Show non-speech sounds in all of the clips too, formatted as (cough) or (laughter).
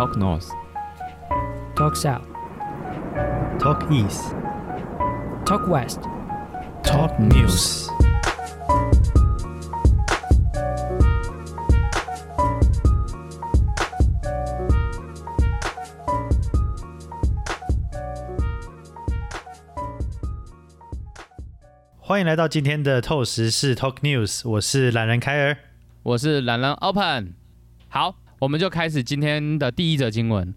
Talk North, Talk South, Talk East, Talk West. Talk News。欢迎来到今天的透时事 Talk News，我是懒人凯尔。我是懒人 Open。好，我们就开始今天的第一则新闻。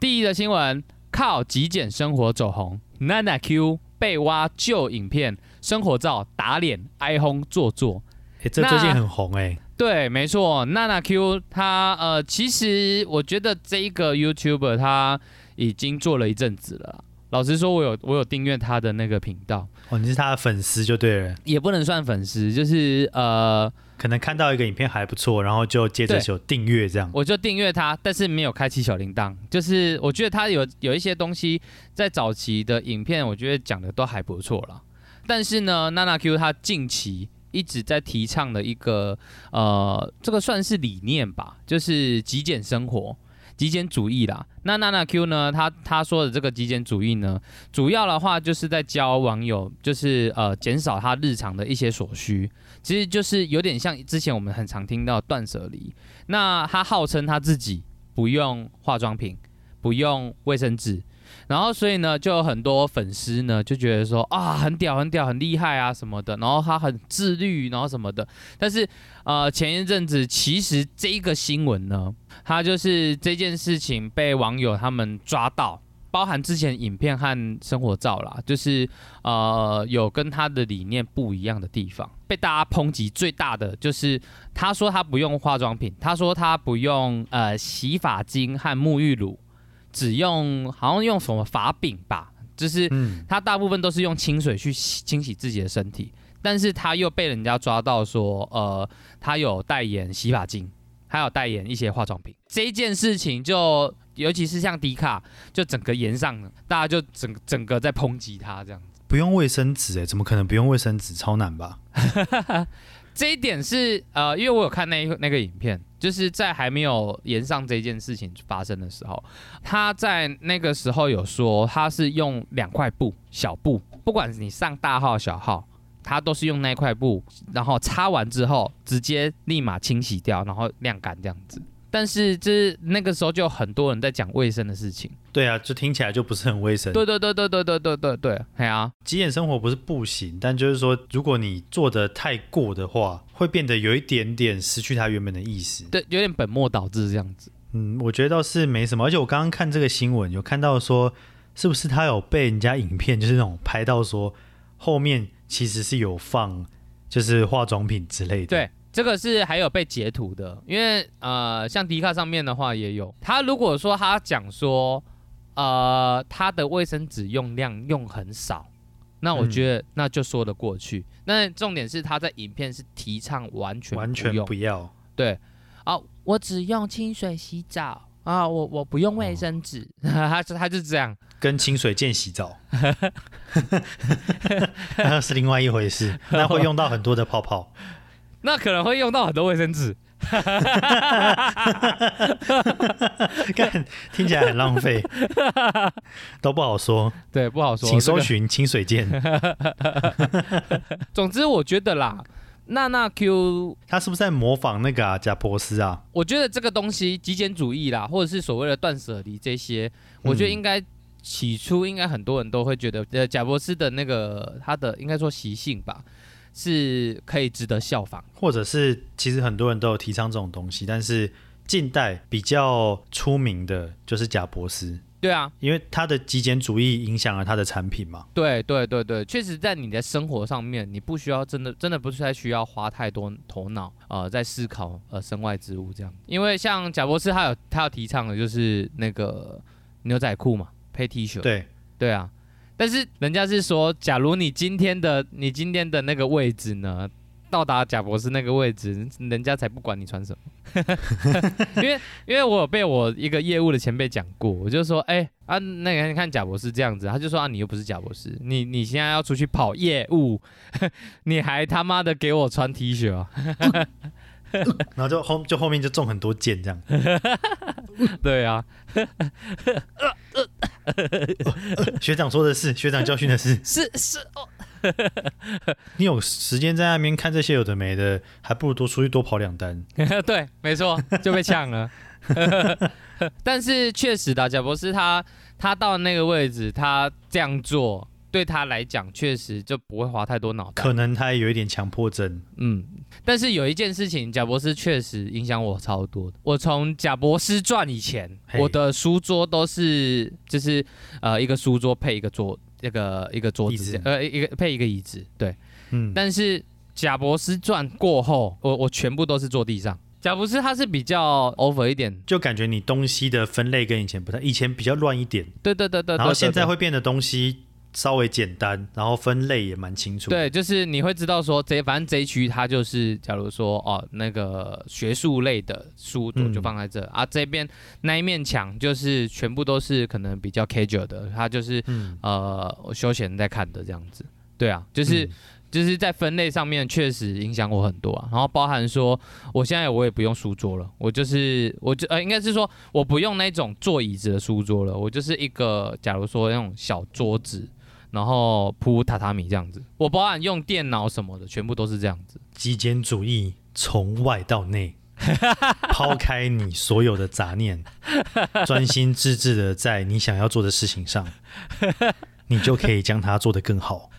第一则新闻，靠极简生活走红，Nana Q 被挖旧影片、生活照打脸，哀轰做作。哎，这最近很红哎、对，没错，Nana Q 他呃，其实我觉得这一个 YouTuber 他已经做了一阵子了啦。老实说，我有我有订阅他的那个频道，哦，你是他的粉丝就对了，也不能算粉丝，就是呃，可能看到一个影片还不错，然后就接着对就订阅这样。我就订阅他，但是没有开启小铃铛。就是我觉得他有有一些东西在早期的影片，我觉得讲的都还不错啦。但是呢，娜娜 Q 他近期一直在提倡的一个呃，这个算是理念吧，就是极简生活。极简主义啦，那娜娜 Q 呢？他他说的这个极简主义呢，主要的话就是在教网友，就是呃减少他日常的一些所需，其实就是有点像之前我们很常听到断舍离，那他号称他自己不用化妆品，不用卫生纸，然后所以呢，就有很多粉丝呢就觉得说啊，很屌，很屌，很厉害啊什么的，然后他很自律，然后什么的。但是呃，前一阵子其实这个新闻呢，他就是这件事情被网友他们抓到。包含之前影片和生活照啦，就是呃有跟他的理念不一样的地方，被大家抨击最大的就是他说他不用化妆品，他说他不用呃洗发精和沐浴乳，只用好像用什么法饼吧，就是嗯，他大部分都是用清水去洗清洗自己的身体，但是他又被人家抓到说，呃，他有代言洗发精，还有代言一些化妆品，这一件事情就尤其是像迪卡，就整个延上了，大家就整整个在抨击他这样。不用卫生纸哎，怎么可能不用卫生纸？超难吧？(laughs) 这一点是呃，因为我有看那那个影片，就是在还没有延上这件事情发生的时候，他在那个时候有说他是用两块布小布，不管你上大号小号，他都是用那块布，然后擦完之后直接立马清洗掉，然后晾干这样子。但是就是那个时候就有很多人在讲卫生的事情，对啊，就听起来就不是很卫生。对对对对对对对对对，哎呀、极简生活不是不行，但就是说，如果你做的太过的话，会变得有一点点失去它原本的意思。对，有点本末倒置这样子。嗯，我觉得倒是没什么。而且我刚刚看这个新闻，有看到说，是不是他有被人家影片，就是那种拍到说后面其实是有放，就是化妆品之类的。对，这个是还有被截图的，因为呃，像迪卡上面的话也有。他如果说他讲说，呃，他的卫生纸用量用很少，那我觉得那就说得过去。那重点是他在影片是提倡完全完全不要。对啊，我只用清水洗澡啊，我我不用卫生纸，(laughs) 他他就这样。跟清水剑洗澡，(laughs) (laughs) 那是另外一回事，那会用到很多的泡泡。那可能会用到很多卫生纸，(laughs) 看听起来很浪费，(laughs) 都不好说，对，不好说。请搜寻清水剑。(laughs) 总之，我觉得啦，娜娜 Q 他是不是在模仿那个啊贾博斯啊？我觉得这个东西极简主义啦，或者是所谓的断舍离这些，我觉得嗯应该起初应该很多人都会觉得，呃，贾博士的那个他的应该说习性吧，是可以值得效仿。或者是其实很多人都有提倡这种东西，但是近代比较出名的就是贾伯斯，对啊，因为他的极简主义影响了他的产品嘛。对对对对，确实在你的生活上面，你不需要真的真的不是太需要花太多头脑呃在思考呃身外之物这样。因为像贾博士他有他有提倡的就是那个牛仔裤嘛，配 T 恤。对，对啊，但是人家是说，假如你今天的你今天的那个位置呢，到达贾博士那个位置，人家才不管你穿什么。(laughs) 因为因为我有被我一个业务的前辈讲过，我就说，哎、啊，那个你看贾博士这样子，他就说啊，你又不是贾博士，你你现在要出去跑业务，(laughs) 你还他妈的给我穿 T 恤啊？(laughs) 然后就后就后面就中很多箭这样。对啊，(laughs) 学长说的是，学长教训的是，是是哦，你有时间在那边看这些有的没的，还不如多出去多跑两单。(laughs) 对，没错，就被呛了。(laughs) 但是确实的，贾博士他他到那个位置，他这样做对他来讲确实就不会花太多脑袋。可能他也有一点强迫症，嗯，但是有一件事情，贾博士确实影响我超多的。我从贾博士传以前，我的书桌都是就是呃一个书桌配一个桌，那个一个桌椅子子，呃一个配一个椅子，对。嗯，但是贾博士传过后，我我全部都是坐地上。贾博士他是比较 over 一点，就感觉你东西的分类跟以前不太，以前比较乱一点，对对对对對然后现在对会变得东西稍微简单，然后分类也蛮清楚。，对，就是你会知道说这反正这一区它就是，假如说哦那个学术类的书桌嗯就放在这、啊，这边那一面墙就是全部都是可能比较 casual 的，它就是嗯，呃我休闲在看的这样子。对啊，就是、嗯就是在分类上面确实影响我很多啊，然后包含说我现在我也不用书桌了，我就是我就呃应该是说我不用那种坐椅子的书桌了，我就是一个假如说那种小桌子，然后铺榻榻米这样子，我包含用电脑什么的，全部都是这样子。极简主义从外到内，(laughs) 抛开你所有的杂念，(laughs) 专心致志的在你想要做的事情上，(laughs) 你就可以将它做得更好。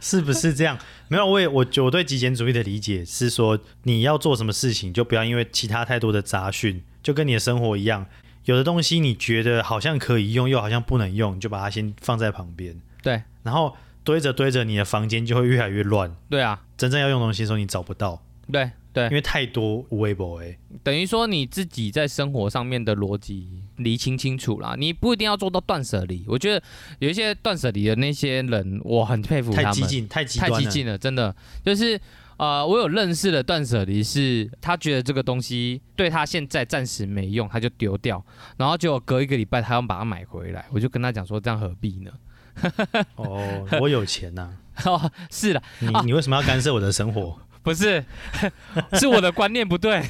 是不是这样？没有，我也我我对极简主义的理解是说，你要做什么事情，就不要因为其他太多的杂讯，就跟你的生活一样，有的东西你觉得好像可以用，又好像不能用，你就把它先放在旁边，对然后堆着堆着，你的房间就会越来越乱。对啊，真正要用东西的时候，你找不到，对对因，为太多无微博哎。等于说你自己在生活上面的逻辑理清清楚啦，你不一定要做到断舍离。我觉得有一些断舍离的那些人，我很佩服他们，太激进，太。激进了，真的就是。呃，我有认识的断舍离是，他觉得这个东西对他现在暂时没用，他就丢掉，然后结果隔一个礼拜他要把它买回来，我就跟他讲说，这样何必呢？(laughs) 哦，我有钱呐、(laughs) 哦，是的，你你为什么要干涉我的生活？(laughs) 不是，是我的观念不对。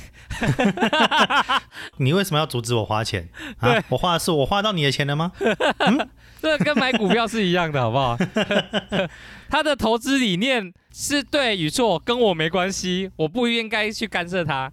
(laughs) 你为什么要阻止我花钱？啊对，我花的是我花到你的钱了吗？(laughs) 这跟买股票是一样的，好不好？(laughs) 他的投资理念是对与错，跟我没关系，我不应该去干涉他。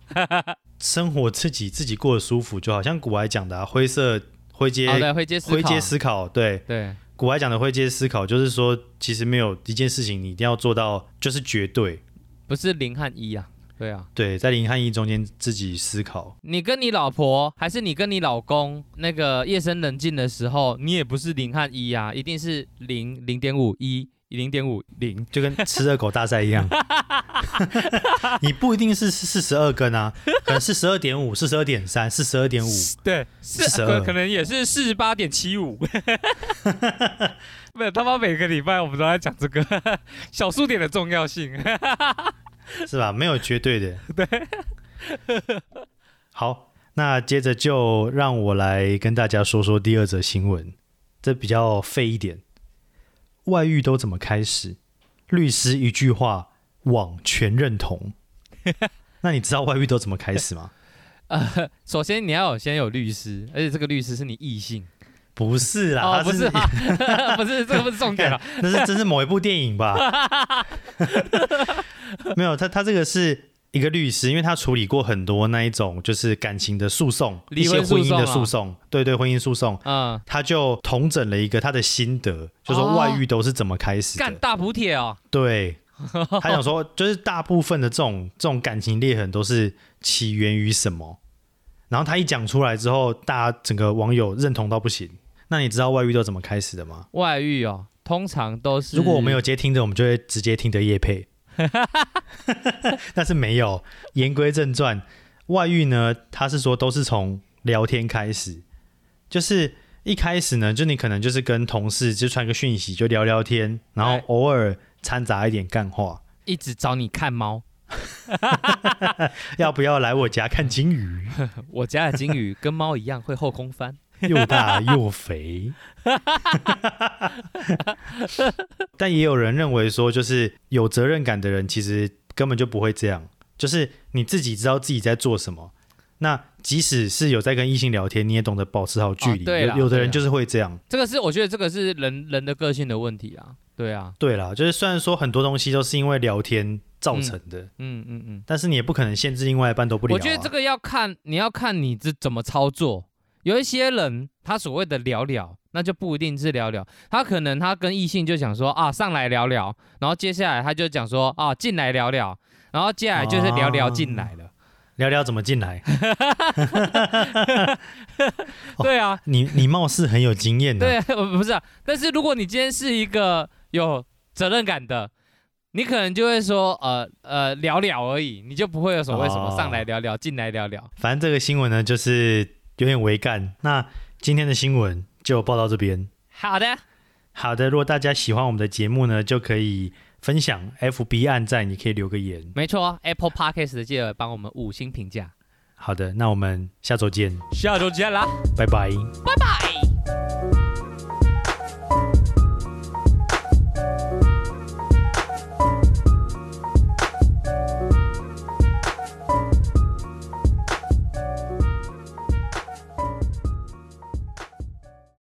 生活自己自己过得舒服就好，像古来讲的、啊、灰色灰阶。灰阶思考，对，对古来讲的灰阶思考就是说，其实没有一件事情你一定要做到就是绝对，不是零和一啊。对啊，对，在零和一中间自己思考。你跟你老婆，还是你跟你老公，那个夜深人静的时候，你也不是零和一啊，一定是零零点五一零点五零。就跟吃热狗大赛一样，(laughs) 你不一定是四十二根啊，可能是十二点五、四十二点三、四十二点五，对，四十二可可能也是四十八点七五。(laughs) 没有，他妈每个礼拜我们都在讲这个小数点的重要性。(laughs) 是吧？没有绝对的。(laughs) 对。好，那接着就让我来跟大家说说第二则新闻，这比较废一点。外遇都怎么开始？律师一句话，网全认同。(laughs) 那你知道外遇都怎么开始吗？呃，首先你要有先有律师，而且这个律师是你异性不是啦，不是啊，不是这个不是重点了。那是这是某一部电影吧？(laughs) 没有，他他这个是一个律师，因为他处理过很多那一种就是感情的诉讼，一些婚姻的诉讼对对，婚姻诉讼，嗯，他就统整了一个他的心得，就说哦外遇都是怎么开始的。干大补帖哦，对，他想说，就是大部分的这种这种感情裂痕都是起源于什么？然后他一讲出来之后，大家整个网友认同到不行。那你知道外遇都怎么开始的吗？外遇哦，通常都是如果我们有接听的，我们就会直接听的叶配。(laughs) 但是没有。言归正传，外遇呢，他是说都是从聊天开始，就是一开始呢，就你可能就是跟同事就传个讯息，就聊聊天，然后哎偶尔掺杂一点干话。一直找你看猫，(laughs) 要不要来我家看金鱼？(laughs) 我家的金鱼跟猫一样会后空翻。(laughs) 又大又肥。(laughs) 但也有人认为说，就是有责任感的人，其实根本就不会这样，就是你自己知道自己在做什么。那即使是有在跟异性聊天，你也懂得保持好距离。哦对有有的人就是会这样。这个是我觉得这个是人人的个性的问题啊。对啊，对啦，就是虽然说很多东西都是因为聊天造成的，嗯嗯嗯。但是你也不可能限制另外一半都不聊、啊。我觉得这个要看你要看你这怎么操作。有一些人他所谓的聊聊，那就不一定是聊聊，他可能他跟异性就想说啊上来聊聊，然后接下来他就讲说啊进来聊聊，然后接下来就是聊聊进来了。聊聊怎么进来。哦 (laughs) 对啊，你你貌似很有经验的、对啊，不是啊。但是如果你今天是一个有责任感的，你可能就会说呃呃聊聊而已，你就不会有所谓什么哦上来聊聊，进来聊聊。反正这个新闻呢，就是有点违干。那今天的新闻就报到这边。好的，好的，如果大家喜欢我们的节目呢，就可以分享 FB 按赞，你可以留个言。没错，Apple Podcast 的记得帮我们五星评价。好的，那我们下周见，下周见啦，拜拜。拜拜。